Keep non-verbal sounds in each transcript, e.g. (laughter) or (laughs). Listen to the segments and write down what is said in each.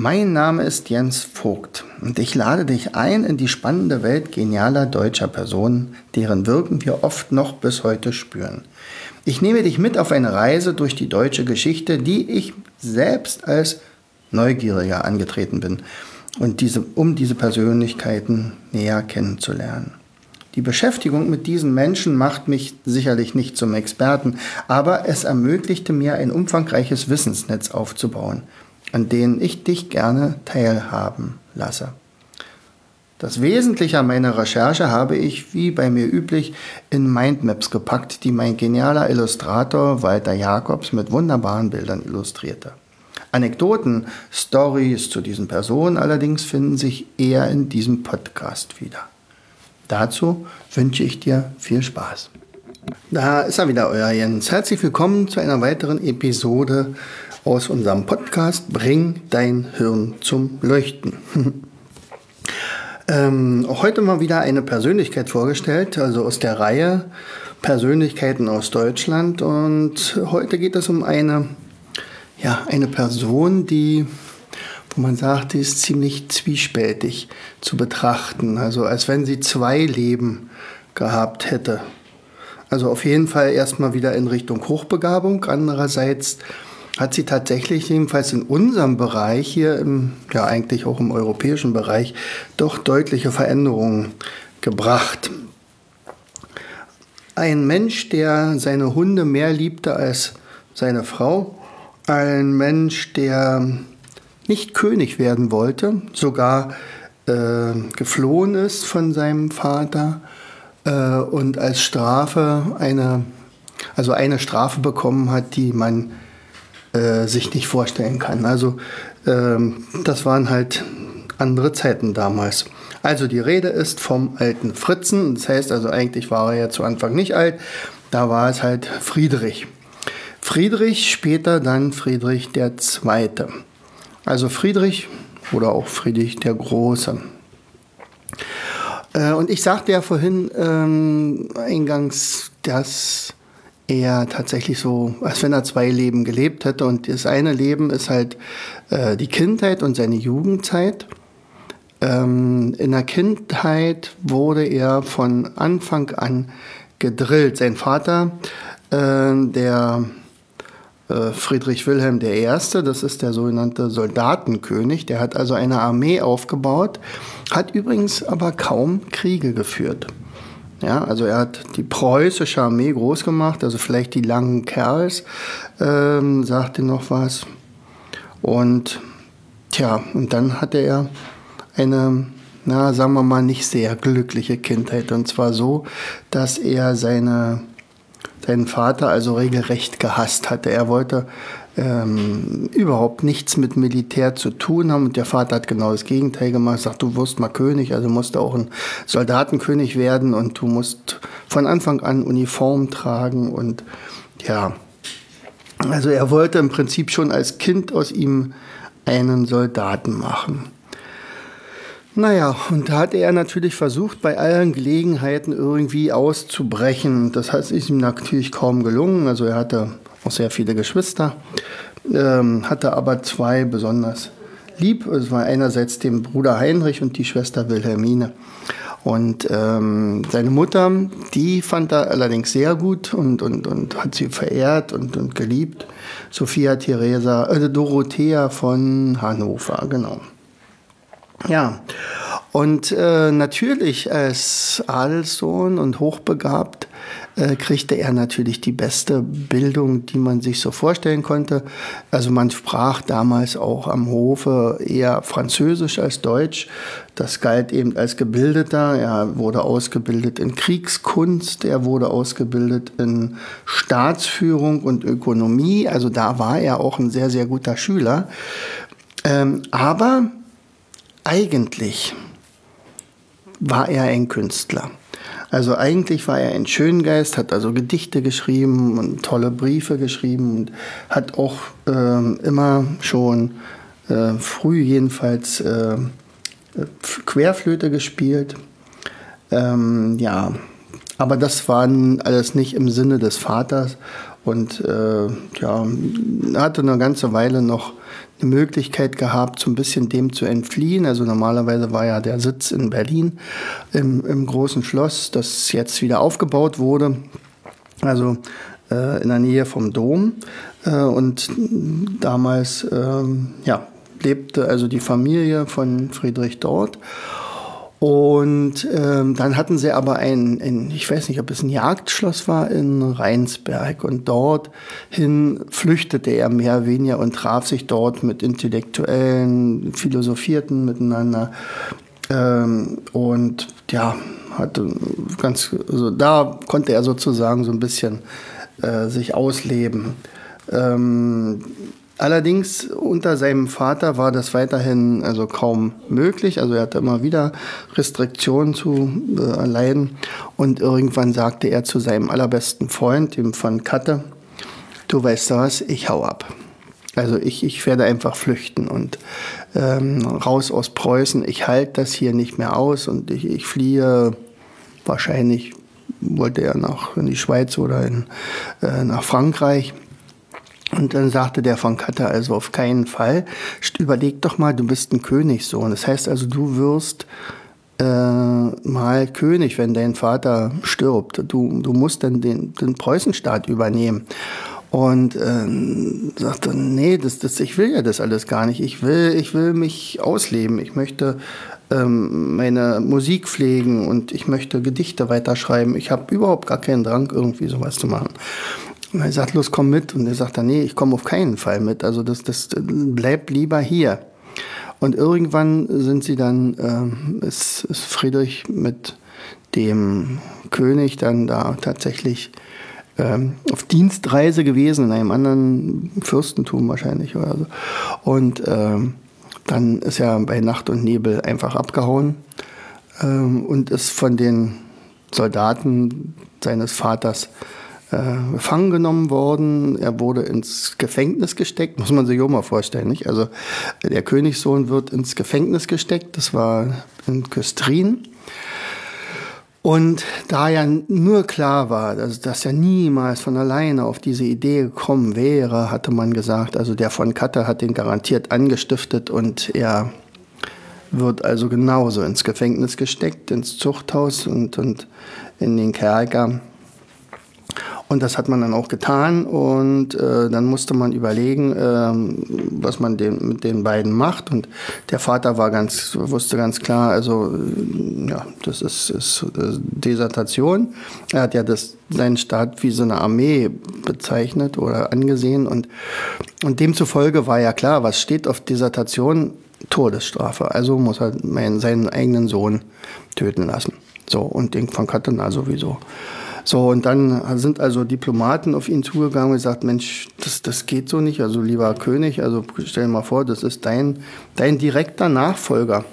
Mein Name ist Jens Vogt und ich lade dich ein in die spannende Welt genialer deutscher Personen, deren Wirken wir oft noch bis heute spüren. Ich nehme dich mit auf eine Reise durch die deutsche Geschichte, die ich selbst als Neugieriger angetreten bin und diese, um diese Persönlichkeiten näher kennenzulernen. Die Beschäftigung mit diesen Menschen macht mich sicherlich nicht zum Experten, aber es ermöglichte mir ein umfangreiches Wissensnetz aufzubauen an denen ich dich gerne teilhaben lasse. Das Wesentliche an meiner Recherche habe ich, wie bei mir üblich, in Mindmaps gepackt, die mein genialer Illustrator Walter Jacobs mit wunderbaren Bildern illustrierte. Anekdoten, Stories zu diesen Personen allerdings finden sich eher in diesem Podcast wieder. Dazu wünsche ich dir viel Spaß. Da ist er wieder, euer Jens. Herzlich willkommen zu einer weiteren Episode aus unserem Podcast Bring dein Hirn zum Leuchten. (laughs) ähm, heute mal wieder eine Persönlichkeit vorgestellt, also aus der Reihe Persönlichkeiten aus Deutschland. Und heute geht es um eine, ja, eine Person, die, wo man sagt, die ist ziemlich zwiespältig zu betrachten. Also als wenn sie zwei Leben gehabt hätte. Also auf jeden Fall erstmal wieder in Richtung Hochbegabung. Andererseits hat sie tatsächlich jedenfalls in unserem Bereich hier, im, ja eigentlich auch im europäischen Bereich, doch deutliche Veränderungen gebracht. Ein Mensch, der seine Hunde mehr liebte als seine Frau, ein Mensch, der nicht König werden wollte, sogar äh, geflohen ist von seinem Vater äh, und als Strafe eine, also eine Strafe bekommen hat, die man äh, sich nicht vorstellen kann. Also ähm, das waren halt andere Zeiten damals. Also die Rede ist vom alten Fritzen. Das heißt also eigentlich war er ja zu Anfang nicht alt. Da war es halt Friedrich. Friedrich, später dann Friedrich der Zweite. Also Friedrich oder auch Friedrich der Große. Äh, und ich sagte ja vorhin ähm, eingangs, dass er tatsächlich so, als wenn er zwei Leben gelebt hätte. Und das eine Leben ist halt äh, die Kindheit und seine Jugendzeit. Ähm, in der Kindheit wurde er von Anfang an gedrillt. Sein Vater, äh, der äh, Friedrich Wilhelm I., das ist der sogenannte Soldatenkönig, der hat also eine Armee aufgebaut, hat übrigens aber kaum Kriege geführt. Ja, also er hat die preußische Armee groß gemacht, also vielleicht die langen Kerls, ähm, sagte noch was. Und tja, und dann hatte er eine, na, sagen wir mal, nicht sehr glückliche Kindheit. Und zwar so, dass er seine, seinen Vater also regelrecht gehasst hatte. Er wollte ähm, überhaupt nichts mit Militär zu tun haben. Und der Vater hat genau das Gegenteil gemacht. Sagt, du wirst mal König, also musst du auch ein Soldatenkönig werden und du musst von Anfang an Uniform tragen. Und ja, also er wollte im Prinzip schon als Kind aus ihm einen Soldaten machen. Naja, und da hat er natürlich versucht, bei allen Gelegenheiten irgendwie auszubrechen. Das heißt, ist ihm natürlich kaum gelungen. Also er hatte auch sehr viele Geschwister, ähm, hatte aber zwei besonders lieb. Es war einerseits dem Bruder Heinrich und die Schwester Wilhelmine. Und ähm, seine Mutter, die fand er allerdings sehr gut und, und, und hat sie verehrt und, und geliebt. Sophia Theresa, äh, Dorothea von Hannover, genau. Ja, und äh, natürlich als Adelssohn und hochbegabt äh, kriegte er natürlich die beste Bildung, die man sich so vorstellen konnte. Also man sprach damals auch am Hofe eher Französisch als Deutsch. Das galt eben als Gebildeter. Er wurde ausgebildet in Kriegskunst, er wurde ausgebildet in Staatsführung und Ökonomie. Also da war er auch ein sehr, sehr guter Schüler. Ähm, aber eigentlich war er ein Künstler. Also eigentlich war er ein Schöngeist, hat also Gedichte geschrieben und tolle Briefe geschrieben und hat auch äh, immer schon äh, früh jedenfalls äh, Querflöte gespielt. Ähm, ja, aber das war alles nicht im Sinne des Vaters und äh, ja, hatte eine ganze Weile noch eine Möglichkeit gehabt, so ein bisschen dem zu entfliehen. Also normalerweise war ja der Sitz in Berlin im, im großen Schloss, das jetzt wieder aufgebaut wurde. Also äh, in der Nähe vom Dom. Äh, und damals ähm, ja, lebte also die Familie von Friedrich dort. Und ähm, dann hatten sie aber ein, ein, ich weiß nicht, ob es ein Jagdschloss war in Rheinsberg. Und dorthin flüchtete er mehr oder weniger und traf sich dort mit Intellektuellen, philosophierten miteinander. Ähm, und ja, hatte ganz, also da konnte er sozusagen so ein bisschen äh, sich ausleben. Ähm, Allerdings unter seinem Vater war das weiterhin also kaum möglich. Also er hatte immer wieder Restriktionen zu äh, erleiden. Und irgendwann sagte er zu seinem allerbesten Freund, dem von Katte, du weißt was, ich hau ab. Also ich, ich werde einfach flüchten und ähm, raus aus Preußen. Ich halte das hier nicht mehr aus und ich, ich fliehe wahrscheinlich wollte er nach in die Schweiz oder in, äh, nach Frankreich. Und dann sagte der von Katter also auf keinen Fall, überleg doch mal, du bist ein Königssohn. Das heißt also, du wirst äh, mal König, wenn dein Vater stirbt. Du, du musst dann den, den Preußenstaat übernehmen. Und äh, sagte, nee, das, das, ich will ja das alles gar nicht. Ich will, ich will mich ausleben. Ich möchte ähm, meine Musik pflegen und ich möchte Gedichte weiterschreiben. Ich habe überhaupt gar keinen Drang, irgendwie sowas zu machen. Und er sagt, los, komm mit. Und er sagt dann, nee, ich komme auf keinen Fall mit. Also das, das bleibt lieber hier. Und irgendwann sind sie dann, ähm, ist, ist Friedrich mit dem König dann da tatsächlich ähm, auf Dienstreise gewesen, in einem anderen Fürstentum wahrscheinlich oder so. Und ähm, dann ist er bei Nacht und Nebel einfach abgehauen ähm, und ist von den Soldaten seines Vaters äh, gefangen genommen worden. Er wurde ins Gefängnis gesteckt, muss man sich auch mal vorstellen. Nicht? Also der Königssohn wird ins Gefängnis gesteckt, das war in Küstrin. Und da ja nur klar war, dass, dass er niemals von alleine auf diese Idee gekommen wäre, hatte man gesagt, also der von Katter hat den garantiert angestiftet und er wird also genauso ins Gefängnis gesteckt, ins Zuchthaus und, und in den Kerker. Und das hat man dann auch getan und äh, dann musste man überlegen, äh, was man den, mit den beiden macht. Und der Vater war ganz, wusste ganz klar, also äh, ja, das ist, ist äh, Desertation. Er hat ja das, seinen Staat wie so eine Armee bezeichnet oder angesehen und, und demzufolge war ja klar, was steht auf Desertation? Todesstrafe. Also muss er meinen, seinen eigenen Sohn töten lassen. So, und den von Katana sowieso. So, und dann sind also Diplomaten auf ihn zugegangen und gesagt, Mensch, das, das geht so nicht. Also lieber König, also stell dir mal vor, das ist dein, dein direkter Nachfolger.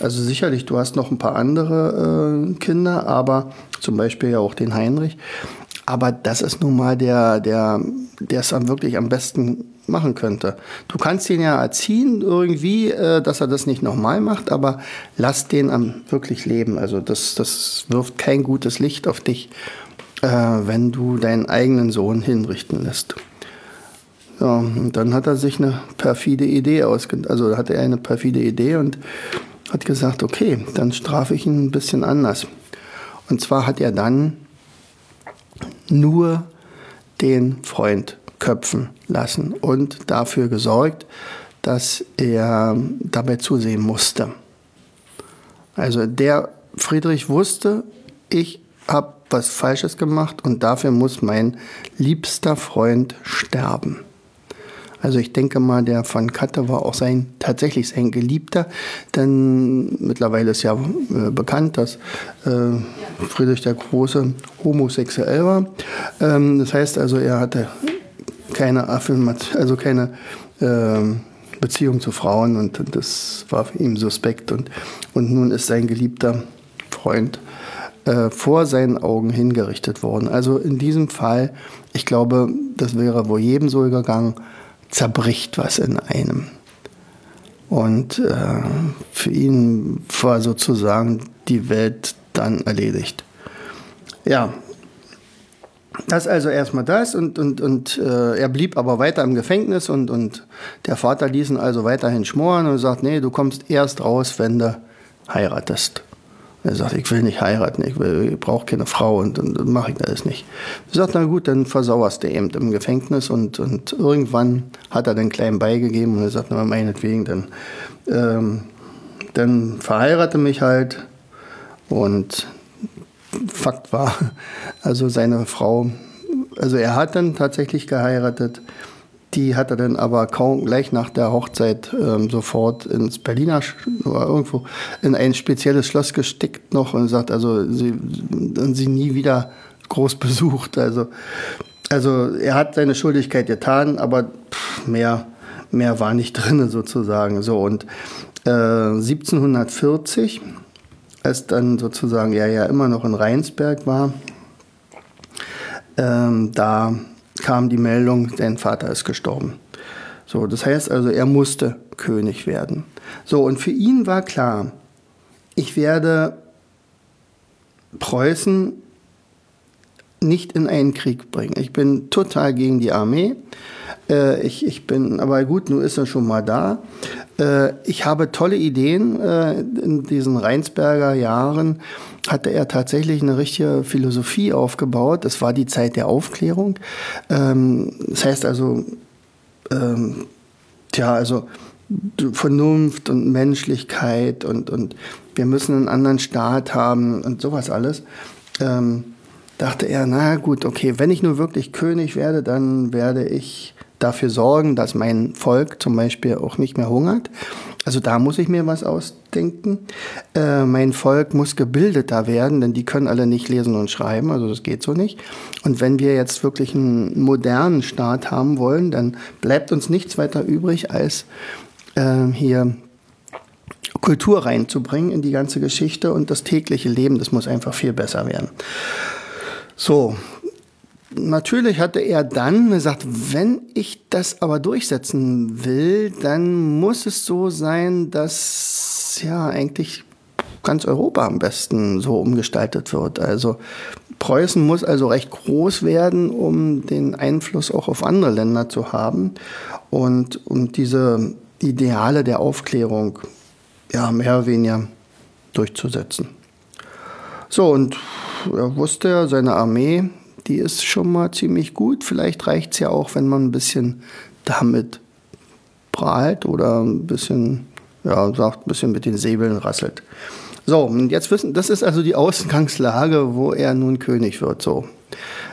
Also sicherlich, du hast noch ein paar andere äh, Kinder, aber zum Beispiel ja auch den Heinrich. Aber das ist nun mal der, der, der es dann wirklich am besten machen könnte. Du kannst ihn ja erziehen irgendwie, äh, dass er das nicht nochmal macht, aber lass den am wirklich leben. Also das, das wirft kein gutes Licht auf dich äh, wenn du deinen eigenen Sohn hinrichten lässt. Ja, und dann hat er sich eine perfide Idee ausgedacht, also hatte er eine perfide Idee und hat gesagt, okay, dann strafe ich ihn ein bisschen anders. Und zwar hat er dann nur den Freund köpfen lassen und dafür gesorgt, dass er dabei zusehen musste. Also der Friedrich wusste, ich habe was Falsches gemacht und dafür muss mein liebster Freund sterben. Also ich denke mal, der von Katte war auch sein, tatsächlich sein Geliebter, denn mittlerweile ist ja äh, bekannt, dass äh, Friedrich der Große homosexuell war. Ähm, das heißt also, er hatte keine Affirmation, also keine äh, Beziehung zu Frauen und, das war für ihn suspekt. Und, und nun ist sein geliebter Freund äh, vor seinen Augen hingerichtet worden. Also in diesem Fall, ich glaube, das wäre wohl jedem so gegangen, zerbricht was in einem. Und äh, für ihn war sozusagen die Welt dann erledigt. Ja, das also erstmal das und, und, und äh, er blieb aber weiter im Gefängnis und, und der Vater ließ ihn also weiterhin schmoren und sagt, nee, du kommst erst raus, wenn du heiratest. Er sagt, ich will nicht heiraten, ich, ich brauche keine Frau und, und mache ich alles nicht. Er sagt, na gut, dann versauerst du eben im Gefängnis und, und irgendwann hat er den Kleinen beigegeben und er sagt, na meinetwegen, dann, ähm, dann verheirate mich halt und Fakt war, (laughs) also seine Frau, also er hat dann tatsächlich geheiratet, die hat er dann aber kaum gleich nach der Hochzeit ähm, sofort ins Berliner oder irgendwo in ein spezielles Schloss gesteckt noch und sagt, also sie, sie nie wieder groß (laughs) besucht. Also, also er hat seine Schuldigkeit getan, aber pff, mehr, mehr war nicht drin (laughs) sozusagen. So und äh, 1740, als dann sozusagen er ja immer noch in Rheinsberg war, ähm, da kam die Meldung, sein Vater ist gestorben. So, das heißt also, er musste König werden. So, und für ihn war klar, ich werde Preußen nicht in einen Krieg bringen. Ich bin total gegen die Armee. Äh, ich, ich bin, aber gut, nun ist er schon mal da. Äh, ich habe tolle Ideen äh, in diesen Rheinsberger Jahren hatte er tatsächlich eine richtige Philosophie aufgebaut. Das war die Zeit der Aufklärung. Ähm, das heißt also, ähm, tja, also Vernunft und Menschlichkeit und, und wir müssen einen anderen Staat haben und sowas alles. Ähm, dachte er, na gut, okay, wenn ich nur wirklich König werde, dann werde ich dafür sorgen, dass mein Volk zum Beispiel auch nicht mehr hungert. Also da muss ich mir was ausdenken. Äh, mein Volk muss gebildeter werden, denn die können alle nicht lesen und schreiben, also das geht so nicht. Und wenn wir jetzt wirklich einen modernen Staat haben wollen, dann bleibt uns nichts weiter übrig, als äh, hier Kultur reinzubringen in die ganze Geschichte und das tägliche Leben, das muss einfach viel besser werden. So, natürlich hatte er dann gesagt, wenn ich das aber durchsetzen will, dann muss es so sein, dass ja eigentlich ganz Europa am besten so umgestaltet wird. Also Preußen muss also recht groß werden, um den Einfluss auch auf andere Länder zu haben und um diese Ideale der Aufklärung ja mehr oder weniger durchzusetzen. So, und er wusste, seine Armee die ist schon mal ziemlich gut. Vielleicht reicht es ja auch, wenn man ein bisschen damit prahlt oder ein bisschen, ja, sagt, ein bisschen mit den Säbeln rasselt. So, und jetzt wissen, das ist also die Ausgangslage, wo er nun König wird. So,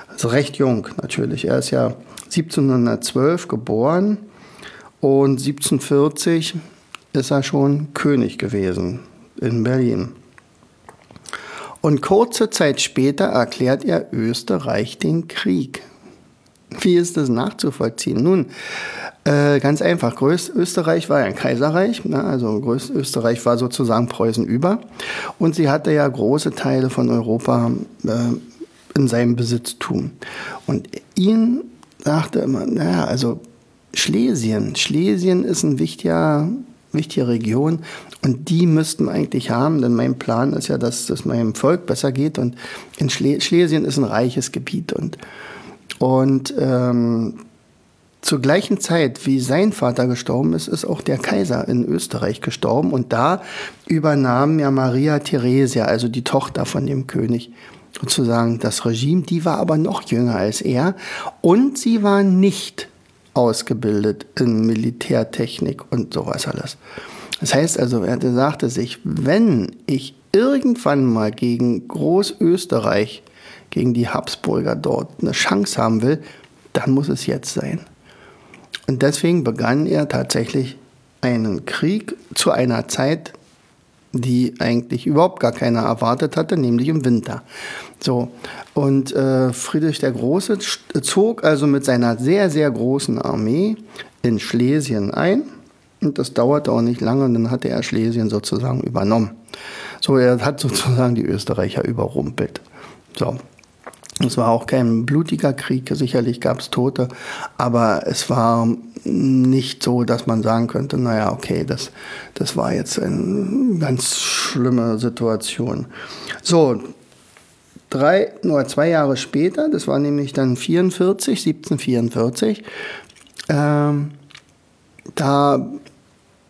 also recht jung natürlich. Er ist ja 1712 geboren und 1740 ist er schon König gewesen in Berlin. Und kurze Zeit später erklärt er Österreich den Krieg. Wie ist das nachzuvollziehen? Nun, äh, ganz einfach. Größt Österreich war ja ein Kaiserreich, ne? also Größt Österreich war sozusagen Preußen über. Und sie hatte ja große Teile von Europa äh, in seinem Besitztum. Und ihn sagte immer, naja, also Schlesien. Schlesien ist ein wichtiger wichtige Region. Und die müssten wir eigentlich haben, denn mein Plan ist ja, dass es meinem Volk besser geht. Und in Schle Schlesien ist ein reiches Gebiet. Und, und ähm, zur gleichen Zeit, wie sein Vater gestorben ist, ist auch der Kaiser in Österreich gestorben. Und da übernahm ja Maria Theresia, also die Tochter von dem König, sozusagen das Regime. Die war aber noch jünger als er. Und sie war nicht ausgebildet in Militärtechnik und sowas alles. Das heißt also, er sagte sich, wenn ich irgendwann mal gegen Großösterreich, gegen die Habsburger dort eine Chance haben will, dann muss es jetzt sein. Und deswegen begann er tatsächlich einen Krieg zu einer Zeit, die eigentlich überhaupt gar keiner erwartet hatte, nämlich im Winter. So, und äh, Friedrich der Große zog also mit seiner sehr, sehr großen Armee in Schlesien ein Und das dauerte auch nicht lange und dann hatte er Schlesien sozusagen übernommen. So, er hat sozusagen die Österreicher überrumpelt. So. Es war auch kein blutiger Krieg, sicherlich gab es Tote, aber es war nicht so, dass man sagen könnte, naja, okay, das, das war jetzt eine ganz schlimme Situation. So, drei oder zwei Jahre später, das war nämlich dann 44, 1744, ähm, da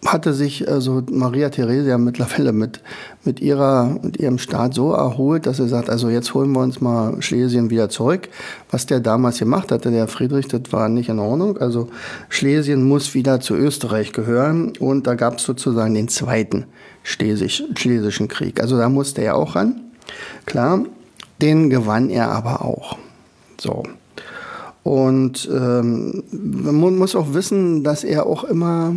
hatte sich also Maria Theresia mittlerweile mit, mit, ihrer, mit ihrem Staat so erholt, dass sie sagt, also jetzt holen wir uns mal Schlesien wieder zurück. Was der damals gemacht hatte, der Friedrich, das war nicht in Ordnung. Also Schlesien muss wieder zu Österreich gehören und da gab es sozusagen den zweiten Schlesisch, Schlesischen Krieg. Also da musste er auch ran. Klar, den gewann er aber auch. So. Und ähm, man muss auch wissen, dass er auch immer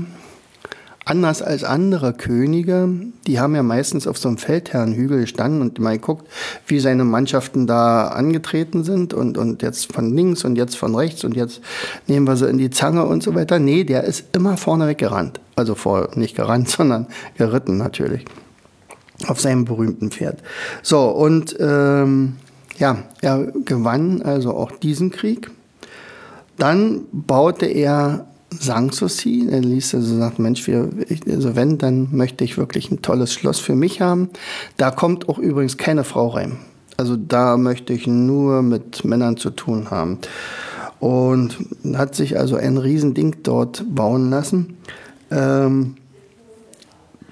anders als andere Könige, die haben ja meistens auf so einem Feldherrnhügel gestanden und mal geguckt, wie seine Mannschaften da angetreten sind und, und jetzt von links und jetzt von rechts und jetzt nehmen wir sie in die Zange und so weiter. Nee, der ist immer vorne weggerannt. Also vor, nicht gerannt, (laughs) sondern geritten natürlich. Auf seinem berühmten Pferd. So, und ähm, ja, er gewann also auch diesen Krieg. Dann baute er Sanssouci. Er ließ also sagt, Mensch, wir, also wenn, dann möchte ich wirklich ein tolles Schloss für mich haben. Da kommt auch übrigens keine Frau rein. Also da möchte ich nur mit Männern zu tun haben. Und hat sich also ein Riesending dort bauen lassen. Ähm,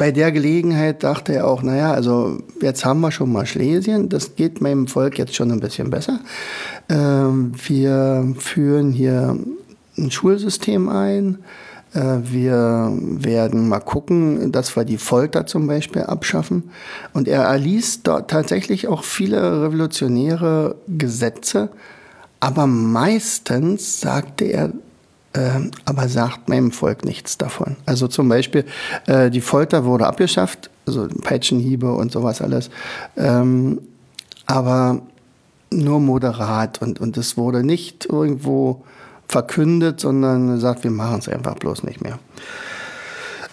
bei der Gelegenheit dachte er auch, naja, also jetzt haben wir schon mal Schlesien, das geht meinem Volk jetzt schon ein bisschen besser. Ähm, wir führen hier ein Schulsystem ein. Äh, wir werden mal gucken, dass wir die Folter zum Beispiel abschaffen. Und er erließ dort tatsächlich auch viele revolutionäre Gesetze. Aber meistens sagte er, äh, aber sagt meinem Volk nichts davon. Also zum Beispiel, äh, die Folter wurde abgeschafft, also Peitschenhiebe und sowas alles. Ähm, aber nur moderat und, und es wurde nicht irgendwo verkündet, sondern sagt, wir machen es einfach bloß nicht mehr.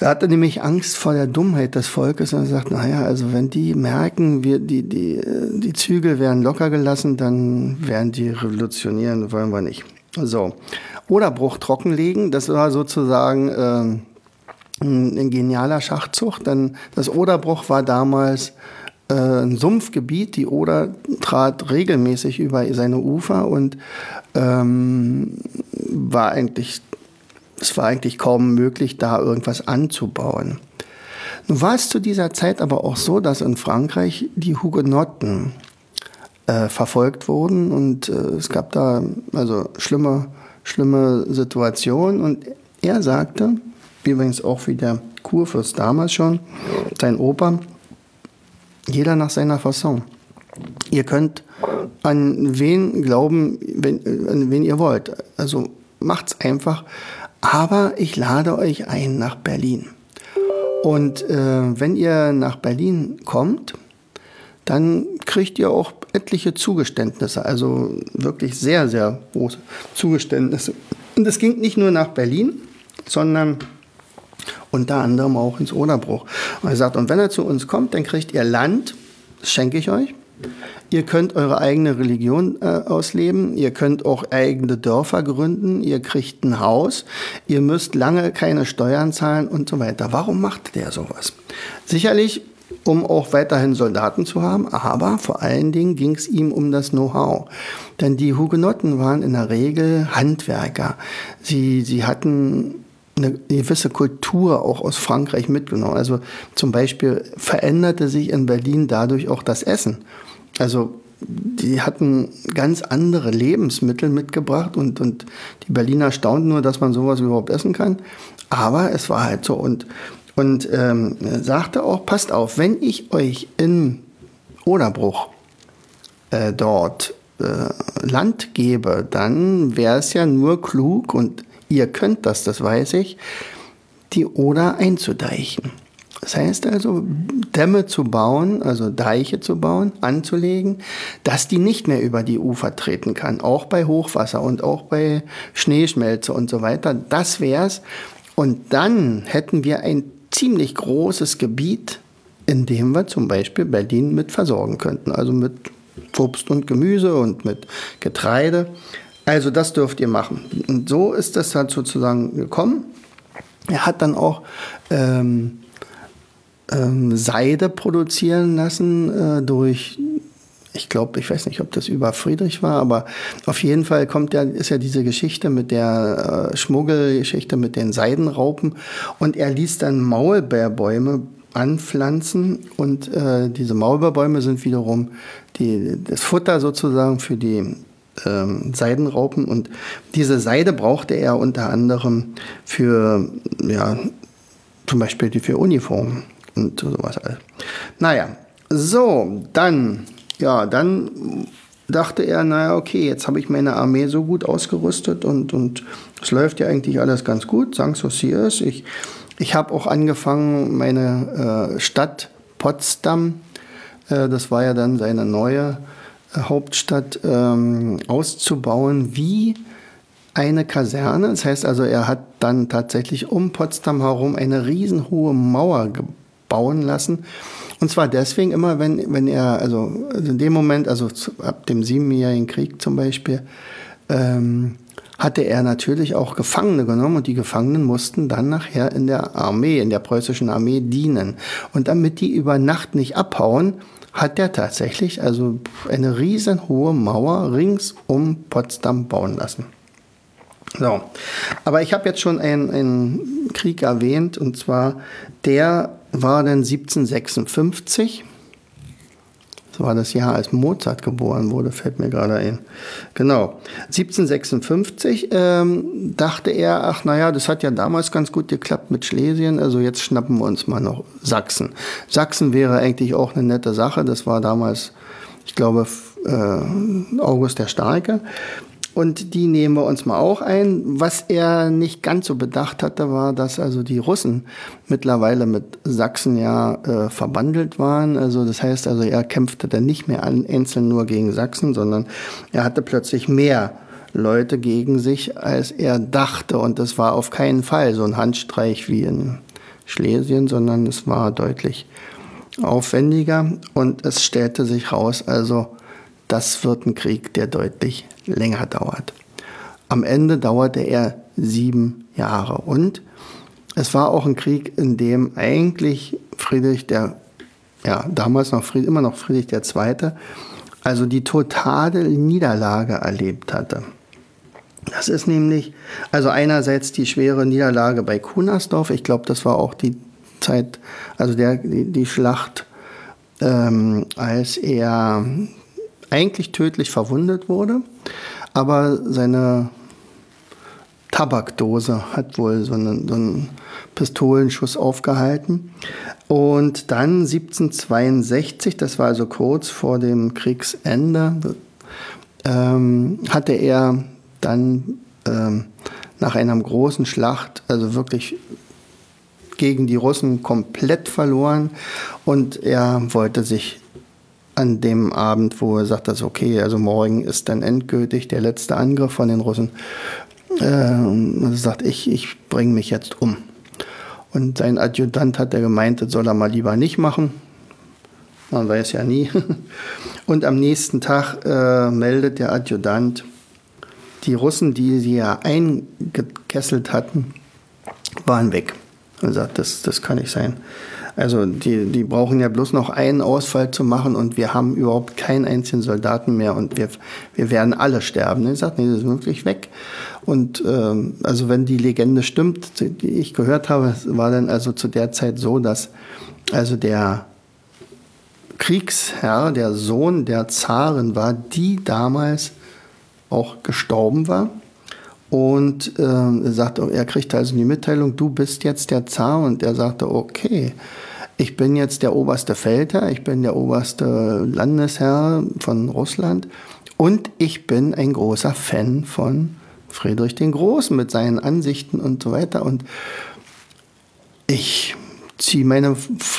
Er hatte nämlich Angst vor der Dummheit des Volkes und sagt, naja, also wenn die merken, wir, die, die, die Zügel werden locker gelassen, dann werden die revolutionieren, wollen wir nicht. So. Oder Bruch trockenlegen, das war sozusagen äh, ein genialer Schachzug, denn das Oderbruch war damals äh, ein Sumpfgebiet. Die Oder trat regelmäßig über seine Ufer und ähm, war eigentlich, es war eigentlich kaum möglich, da irgendwas anzubauen. Nun war es zu dieser Zeit aber auch so, dass in Frankreich die Hugenotten äh, verfolgt wurden und äh, es gab da also schlimme, schlimme Situationen und er sagte, übrigens auch wie der Kurfürst damals schon, sein Opa, jeder nach seiner Fasson. Ihr könnt an wen glauben, wenn, an wen ihr wollt. Also macht's einfach. Aber ich lade euch ein nach Berlin. Und äh, wenn ihr nach Berlin kommt, dann kriegt ihr auch etliche Zugeständnisse, also wirklich sehr, sehr große Zugeständnisse. Und es ging nicht nur nach Berlin, sondern unter anderem auch ins Oderbruch. Und er sagt, und wenn er zu uns kommt, dann kriegt ihr Land, das schenke ich euch. Ihr könnt eure eigene Religion äh, ausleben, ihr könnt auch eigene Dörfer gründen, ihr kriegt ein Haus, ihr müsst lange keine Steuern zahlen und so weiter. Warum macht der sowas? Sicherlich, um auch weiterhin Soldaten zu haben, aber vor allen Dingen ging es ihm um das Know-how. Denn die Hugenotten waren in der Regel Handwerker. Sie, sie hatten eine gewisse Kultur auch aus Frankreich mitgenommen. Also zum Beispiel veränderte sich in Berlin dadurch auch das Essen. Also die hatten ganz andere Lebensmittel mitgebracht und, und die Berliner staunten nur, dass man sowas überhaupt essen kann. Aber es war halt so und, und ähm, sagte auch, passt auf, wenn ich euch in Oderbruch äh, dort äh, Land gebe, dann wäre es ja nur klug und ihr könnt das, das weiß ich, die Oder einzudeichen. Das heißt also, Dämme zu bauen, also Deiche zu bauen, anzulegen, dass die nicht mehr über die Ufer treten kann, auch bei Hochwasser und auch bei Schneeschmelze und so weiter. Das wär's. Und dann hätten wir ein ziemlich großes Gebiet, in dem wir zum Beispiel Berlin mit versorgen könnten. Also mit Obst und Gemüse und mit Getreide. Also das dürft ihr machen. Und so ist das halt sozusagen gekommen. Er hat dann auch ähm, ähm, Seide produzieren lassen äh, durch, ich glaube, ich weiß nicht, ob das über Friedrich war, aber auf jeden Fall kommt ja, ist ja diese Geschichte mit der äh, Schmuggelgeschichte mit den Seidenraupen und er ließ dann Maulbeerbäume anpflanzen und äh, diese Maulbeerbäume sind wiederum die, das Futter sozusagen für die ähm, Seidenraupen und diese Seide brauchte er unter anderem für, ja, zum Beispiel für Uniformen und sowas. Naja, so, dann, ja, dann dachte er, naja, okay, jetzt habe ich meine Armee so gut ausgerüstet und, und es läuft ja eigentlich alles ganz gut, Sanssouci ist. Ich, ich habe auch angefangen, meine äh, Stadt Potsdam, äh, das war ja dann seine neue Hauptstadt ähm, auszubauen wie eine Kaserne. Das heißt also, er hat dann tatsächlich um Potsdam herum eine riesenhohe Mauer bauen lassen. Und zwar deswegen immer, wenn, wenn er, also in dem Moment, also ab dem Siebenjährigen Krieg zum Beispiel, ähm, hatte er natürlich auch Gefangene genommen und die Gefangenen mussten dann nachher in der Armee, in der preußischen Armee dienen. Und damit die über Nacht nicht abhauen, hat er tatsächlich also eine riesenhohe Mauer rings um Potsdam bauen lassen. So, aber ich habe jetzt schon einen, einen Krieg erwähnt und zwar der war dann 1756 war das Jahr, als Mozart geboren wurde, fällt mir gerade ein. Genau. 1756 ähm, dachte er, ach naja, das hat ja damals ganz gut geklappt mit Schlesien, also jetzt schnappen wir uns mal noch Sachsen. Sachsen wäre eigentlich auch eine nette Sache, das war damals, ich glaube, äh, August der Starke. Und die nehmen wir uns mal auch ein. Was er nicht ganz so bedacht hatte, war, dass also die Russen mittlerweile mit Sachsen ja äh, verbandelt waren. Also das heißt also, er kämpfte dann nicht mehr an, einzeln nur gegen Sachsen, sondern er hatte plötzlich mehr Leute gegen sich, als er dachte. Und das war auf keinen Fall so ein Handstreich wie in Schlesien, sondern es war deutlich aufwendiger. Und es stellte sich raus, also das wird ein Krieg, der deutlich länger dauert. Am Ende dauerte er sieben Jahre und es war auch ein Krieg, in dem eigentlich Friedrich der, ja, damals noch Fried, immer noch Friedrich der Zweite, also die totale Niederlage erlebt hatte. Das ist nämlich, also einerseits die schwere Niederlage bei Kunersdorf, ich glaube, das war auch die Zeit, also der, die, die Schlacht, ähm, als er eigentlich tödlich verwundet wurde, aber seine Tabakdose hat wohl so einen, so einen Pistolenschuss aufgehalten. Und dann 1762, das war also kurz vor dem Kriegsende, ähm, hatte er dann ähm, nach einer großen Schlacht, also wirklich gegen die Russen komplett verloren und er wollte sich an dem Abend, wo er sagt, dass okay, also morgen ist dann endgültig der letzte Angriff von den Russen. Äh, er sagt, ich, ich bringe mich jetzt um. Und sein Adjutant hat er gemeint, das soll er mal lieber nicht machen. Man weiß ja nie. (laughs) Und am nächsten Tag äh, meldet der Adjutant, die Russen, die sie ja eingekesselt hatten, waren weg. Er sagt, das, das kann nicht sein. Also die, die brauchen ja bloß noch einen Ausfall zu machen und wir haben überhaupt keinen einzigen Soldaten mehr und wir, wir werden alle sterben. Er sagt, nee, das ist wirklich weg. Und ähm, also wenn die Legende stimmt, die ich gehört habe, war dann also zu der Zeit so, dass also der Kriegsherr, der Sohn der Zaren war, die damals auch gestorben war. Und äh, er sagte, er kriegte also die Mitteilung, du bist jetzt der Zar. Und er sagte, okay, ich bin jetzt der oberste Feldherr, ich bin der oberste Landesherr von Russland und ich bin ein großer Fan von Friedrich den Großen mit seinen Ansichten und so weiter. Und ich ziehe meine,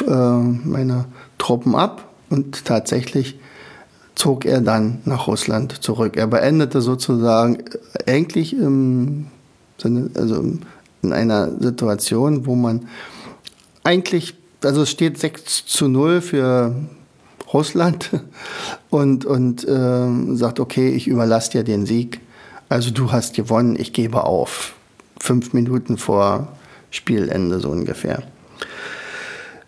äh, meine Truppen ab und tatsächlich zog er dann nach Russland zurück. Er beendete sozusagen eigentlich im, also in einer Situation, wo man eigentlich, also es steht 6 zu 0 für Russland (laughs) und, und äh, sagt, okay, ich überlasse dir den Sieg. Also du hast gewonnen, ich gebe auf. Fünf Minuten vor Spielende so ungefähr.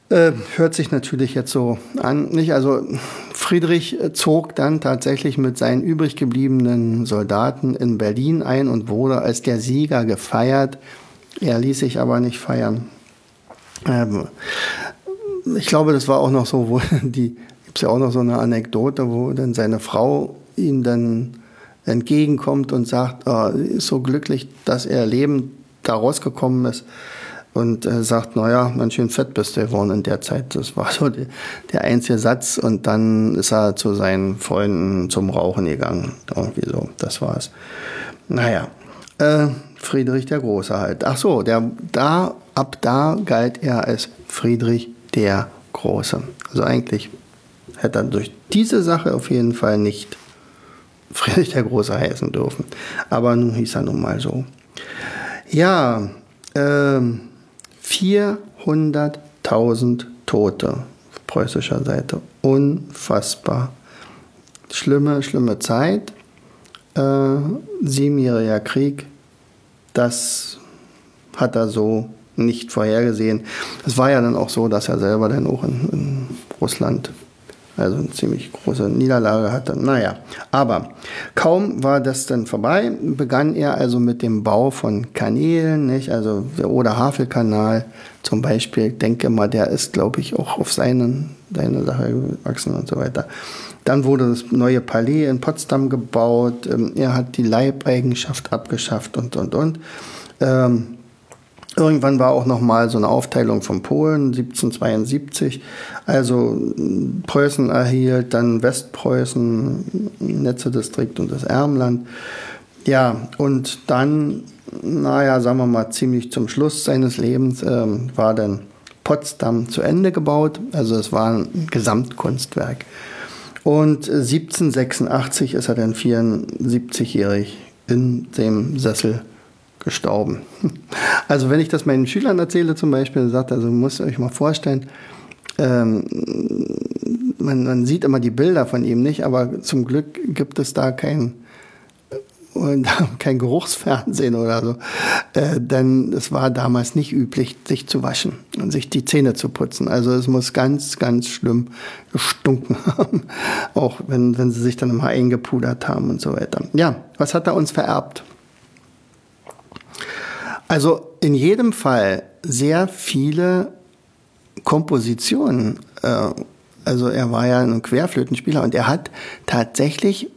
Äh, hört sich natürlich jetzt so an, nicht? Also Friedrich zog dann tatsächlich mit seinen übrig gebliebenen Soldaten in Berlin ein und wurde als der Sieger gefeiert. Er ließ sich aber nicht feiern. Ähm, ich glaube, das war auch noch so, wo (laughs) die gibt es ja auch noch so eine Anekdote, wo dann seine Frau ihm dann entgegenkommt und sagt, oh, ist so glücklich, dass er lebend da rausgekommen ist und äh, sagt, naja, ganz schön fett bist du geworden in der Zeit. Das war so die, der einzige Satz und dann ist er zu seinen Freunden zum Rauchen gegangen. Irgendwie so, das war's. Naja, äh, Friedrich der Große halt. Ach so, der, da, ab da galt er als Friedrich der Große. Also eigentlich hätte er durch diese Sache auf jeden Fall nicht (laughs) Friedrich der Große heißen dürfen. Aber nun hieß er nun mal so. Ja, ähm, 400.000 Tote auf preußischer Seite. Unfassbar. Schlimme, schlimme Zeit. Äh, siebenjähriger Krieg. Das hat er so nicht vorhergesehen. Es war ja dann auch so, dass er selber dann auch in, in Russland also eine ziemlich große Niederlage hatte. Naja, aber kaum war das dann vorbei, begann er also mit dem Bau von Kanälen, nicht? also der Oder-Havel-Kanal zum Beispiel, denke mal, der ist, glaube ich, auch auf seinen, seine Sache gewachsen und so weiter. Dann wurde das neue Palais in Potsdam gebaut, ähm, er hat die Leibeigenschaft abgeschafft und, und, und. Ähm, Irgendwann war auch noch mal so eine Aufteilung von Polen 1772. Also Preußen erhielt dann Westpreußen, Netzedistrikt und das Ermland. Ja, und dann, naja, sagen wir mal, ziemlich zum Schluss seines Lebens ähm, war dann Potsdam zu Ende gebaut. Also es war ein Gesamtkunstwerk. Und 1786 ist er dann 74-jährig in dem Sessel gestorben. Also wenn ich das meinen Schülern erzähle zum Beispiel, sagt also muss euch mal vorstellen, ähm, man, man, sieht immer die Bilder von ihm nicht, aber zum Glück gibt es da kein, äh, (laughs) kein Geruchsfernsehen oder so. Äh, denn es war damals nicht üblich, sich zu waschen und sich die Zähne zu putzen. Also es muss ganz, ganz schlimm gestunken (laughs) haben, auch wenn, wenn sie sich dann immer eingepudert haben und so weiter. Ja, was hat er uns vererbt? Also in jedem Fall sehr viele Kompositionen. Äh, also er war ja ein Querflötenspieler und er hat tatsächlich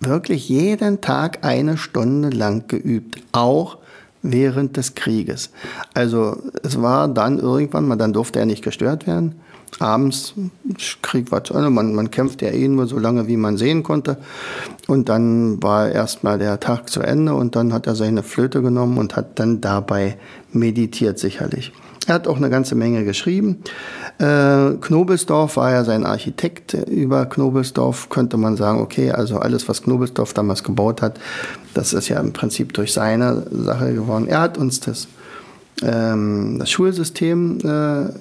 wirklich jeden Tag eine Stunde lang geübt, auch während des Krieges. Also es war dann irgendwann mal, dann durfte er nicht gestört werden abends, Krieg war zu Ende, man, man kämpfte ja eh nur so lange, wie man sehen konnte. Und dann war erstmal der Tag zu Ende und dann hat er seine Flöte genommen und hat dann dabei meditiert sicherlich. Er hat auch eine ganze Menge geschrieben. Äh, Knobelsdorf war ja sein Architekt. Über Knobelsdorf könnte man sagen, okay, also alles, was Knobelsdorf damals gebaut hat, das ist ja im Prinzip durch seine Sache geworden. Er hat uns das, ähm, das Schulsystem äh,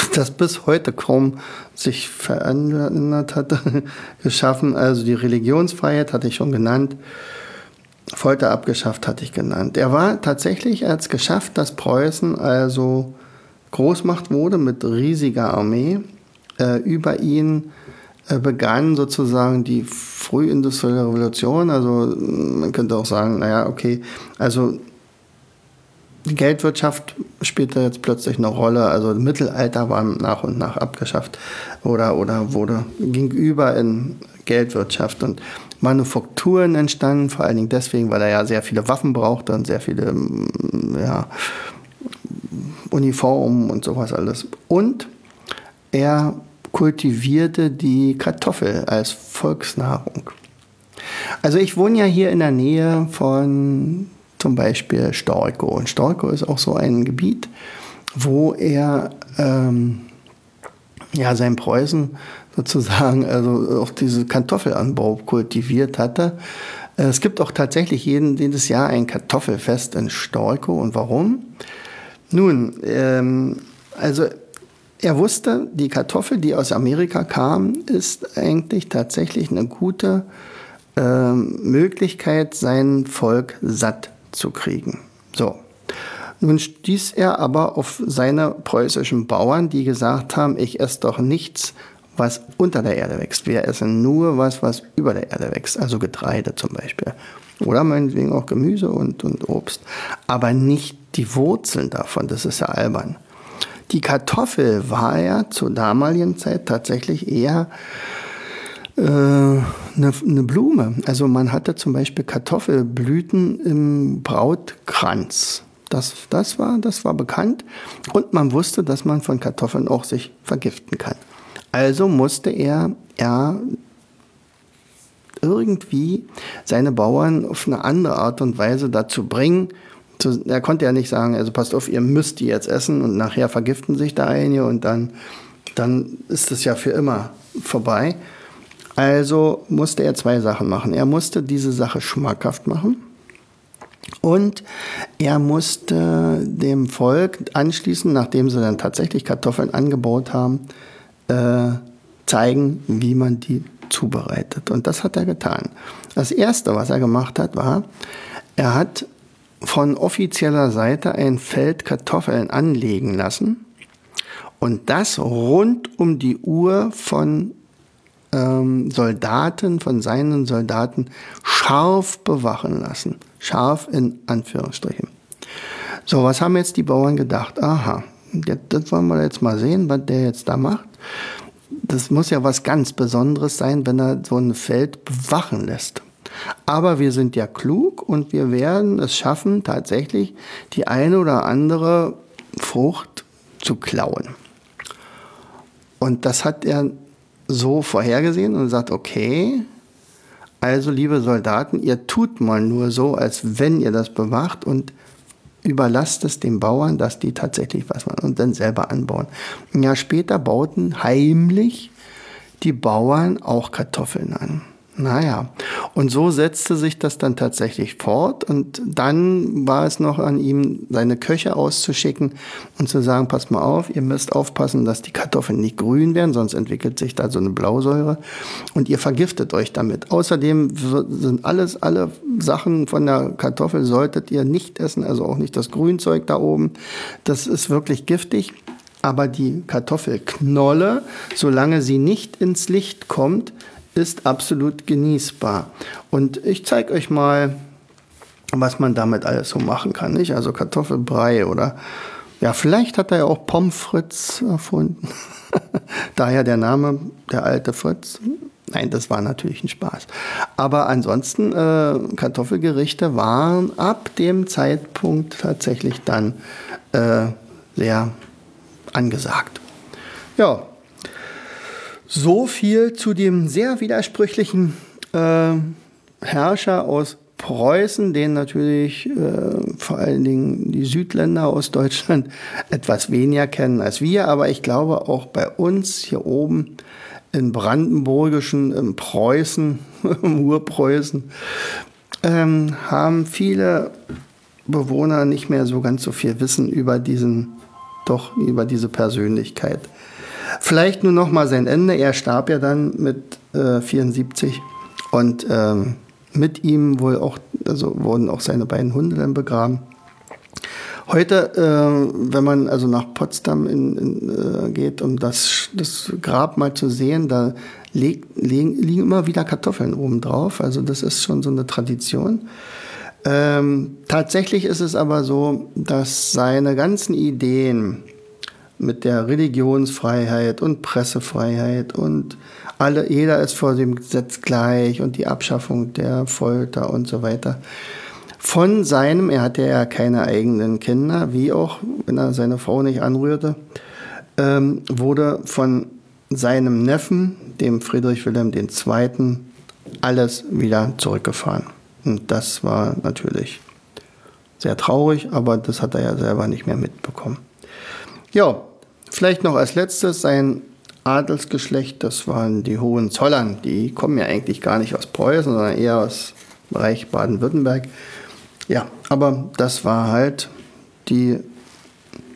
(laughs) das bis heute kaum sich verändert hatte, (laughs) geschaffen. Also die Religionsfreiheit hatte ich schon genannt. Folter abgeschafft hatte ich genannt. Er war tatsächlich, hat es geschafft, dass Preußen also Großmacht wurde mit riesiger Armee. Äh, über ihn äh, begann sozusagen die frühindustrielle Revolution. Also man könnte auch sagen, naja, okay, also die Geldwirtschaft spielte jetzt plötzlich eine Rolle. Also Mittelalter war nach und nach abgeschafft oder, oder wurde gegenüber in Geldwirtschaft und Manufakturen entstanden, vor allen Dingen deswegen, weil er ja sehr viele Waffen brauchte und sehr viele mm, ja, Uniformen und sowas alles. Und er kultivierte die Kartoffel als Volksnahrung. Also ich wohne ja hier in der Nähe von zum Beispiel Storko. Und Storko ist auch so ein Gebiet, wo er ähm, ja sein Preußen sozusagen also auch diese Kartoffelanbau kultiviert hatte. Äh, es gibt auch tatsächlich jeden, jedes Jahr ein Kartoffelfest in Storkow. Und warum? Nun, ähm, also er wusste, die Kartoffel, die aus Amerika kam, ist eigentlich tatsächlich eine gute äh, Möglichkeit, sein Volk satt zu kriegen. So. Nun stieß er aber auf seine preußischen Bauern, die gesagt haben, ich esse doch nichts, was unter der Erde wächst. Wir essen nur was, was über der Erde wächst, also Getreide zum Beispiel. Oder meinetwegen auch Gemüse und, und Obst. Aber nicht die Wurzeln davon, das ist ja albern. Die Kartoffel war ja zur damaligen Zeit tatsächlich eher eine, eine Blume. Also man hatte zum Beispiel Kartoffelblüten im Brautkranz. Das, das, war, das war bekannt und man wusste, dass man von Kartoffeln auch sich vergiften kann. Also musste er, er irgendwie seine Bauern auf eine andere Art und Weise dazu bringen, zu, er konnte ja nicht sagen, also passt auf, ihr müsst die jetzt essen und nachher vergiften sich da einige und dann, dann ist es ja für immer vorbei. Also musste er zwei Sachen machen. Er musste diese Sache schmackhaft machen und er musste dem Volk anschließend, nachdem sie dann tatsächlich Kartoffeln angebaut haben, äh, zeigen, wie man die zubereitet. Und das hat er getan. Das Erste, was er gemacht hat, war, er hat von offizieller Seite ein Feld Kartoffeln anlegen lassen und das rund um die Uhr von ähm, Soldaten, von seinen Soldaten scharf bewachen lassen. Scharf in Anführungsstrichen. So, was haben jetzt die Bauern gedacht? Aha, das wollen wir jetzt mal sehen, was der jetzt da macht. Das muss ja was ganz Besonderes sein, wenn er so ein Feld bewachen lässt. Aber wir sind ja klug und wir werden es schaffen, tatsächlich die eine oder andere Frucht zu klauen. Und das hat er so vorhergesehen und sagt, okay, also liebe Soldaten, ihr tut mal nur so, als wenn ihr das bewacht und überlasst es den Bauern, dass die tatsächlich was machen und dann selber anbauen. Ein Jahr später bauten heimlich die Bauern auch Kartoffeln an. Naja, und so setzte sich das dann tatsächlich fort und dann war es noch an ihm, seine Köche auszuschicken und zu sagen, passt mal auf, ihr müsst aufpassen, dass die Kartoffeln nicht grün werden, sonst entwickelt sich da so eine Blausäure und ihr vergiftet euch damit. Außerdem sind alles, alle Sachen von der Kartoffel solltet ihr nicht essen, also auch nicht das Grünzeug da oben. Das ist wirklich giftig. Aber die Kartoffelknolle, solange sie nicht ins Licht kommt, ist absolut genießbar. Und ich zeige euch mal, was man damit alles so machen kann. Nicht? Also Kartoffelbrei oder ja, vielleicht hat er ja auch Pommes frites erfunden. (laughs) Daher der Name, der alte Fritz. Nein, das war natürlich ein Spaß. Aber ansonsten, äh, Kartoffelgerichte waren ab dem Zeitpunkt tatsächlich dann äh, sehr angesagt. Ja, so viel zu dem sehr widersprüchlichen äh, Herrscher aus Preußen, den natürlich äh, vor allen Dingen die Südländer aus Deutschland (laughs) etwas weniger kennen als wir, aber ich glaube auch bei uns hier oben in Brandenburgischen, (laughs) im Preußen, im Urpreußen, ähm, haben viele Bewohner nicht mehr so ganz so viel Wissen über diesen, doch über diese Persönlichkeit. Vielleicht nur noch mal sein Ende. Er starb ja dann mit äh, 74 und ähm, mit ihm wohl auch, also wurden auch seine beiden Hunde dann begraben. Heute, äh, wenn man also nach Potsdam in, in, äh, geht, um das, das Grab mal zu sehen, da leg, liegen, liegen immer wieder Kartoffeln oben drauf. Also das ist schon so eine Tradition. Ähm, tatsächlich ist es aber so, dass seine ganzen Ideen, mit der Religionsfreiheit und Pressefreiheit und alle, jeder ist vor dem Gesetz gleich und die Abschaffung der Folter und so weiter. Von seinem, er hatte ja keine eigenen Kinder, wie auch, wenn er seine Frau nicht anrührte, ähm, wurde von seinem Neffen, dem Friedrich Wilhelm II., alles wieder zurückgefahren. Und das war natürlich sehr traurig, aber das hat er ja selber nicht mehr mitbekommen. Ja, Vielleicht noch als letztes sein Adelsgeschlecht, das waren die Hohenzollern. Die kommen ja eigentlich gar nicht aus Preußen, sondern eher aus Bereich Baden-Württemberg. Ja, aber das war halt die,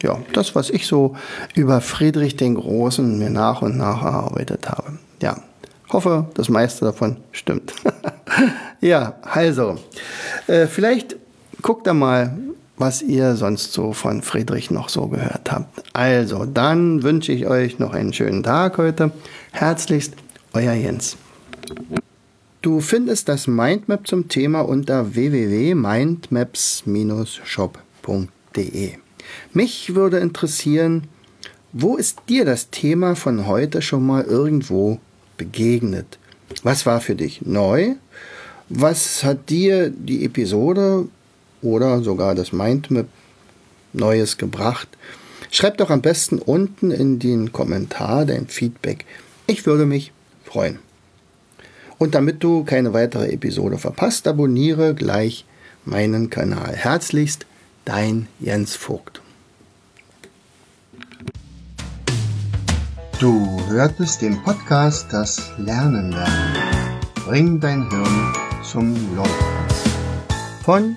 ja, das, was ich so über Friedrich den Großen mir nach und nach erarbeitet habe. Ja, hoffe, das meiste davon stimmt. (laughs) ja, also, äh, vielleicht guckt da mal, was ihr sonst so von Friedrich noch so gehört habt. Also, dann wünsche ich euch noch einen schönen Tag heute. Herzlichst, euer Jens. Du findest das Mindmap zum Thema unter www.mindmaps-shop.de. Mich würde interessieren, wo ist dir das Thema von heute schon mal irgendwo begegnet? Was war für dich neu? Was hat dir die Episode oder sogar das Mindmap Neues gebracht? Schreib doch am besten unten in den Kommentar dein Feedback. Ich würde mich freuen. Und damit du keine weitere Episode verpasst, abonniere gleich meinen Kanal. Herzlichst, dein Jens Vogt. Du hörtest den Podcast Das Lernen lernen. Bring dein Hirn zum Laufen. Von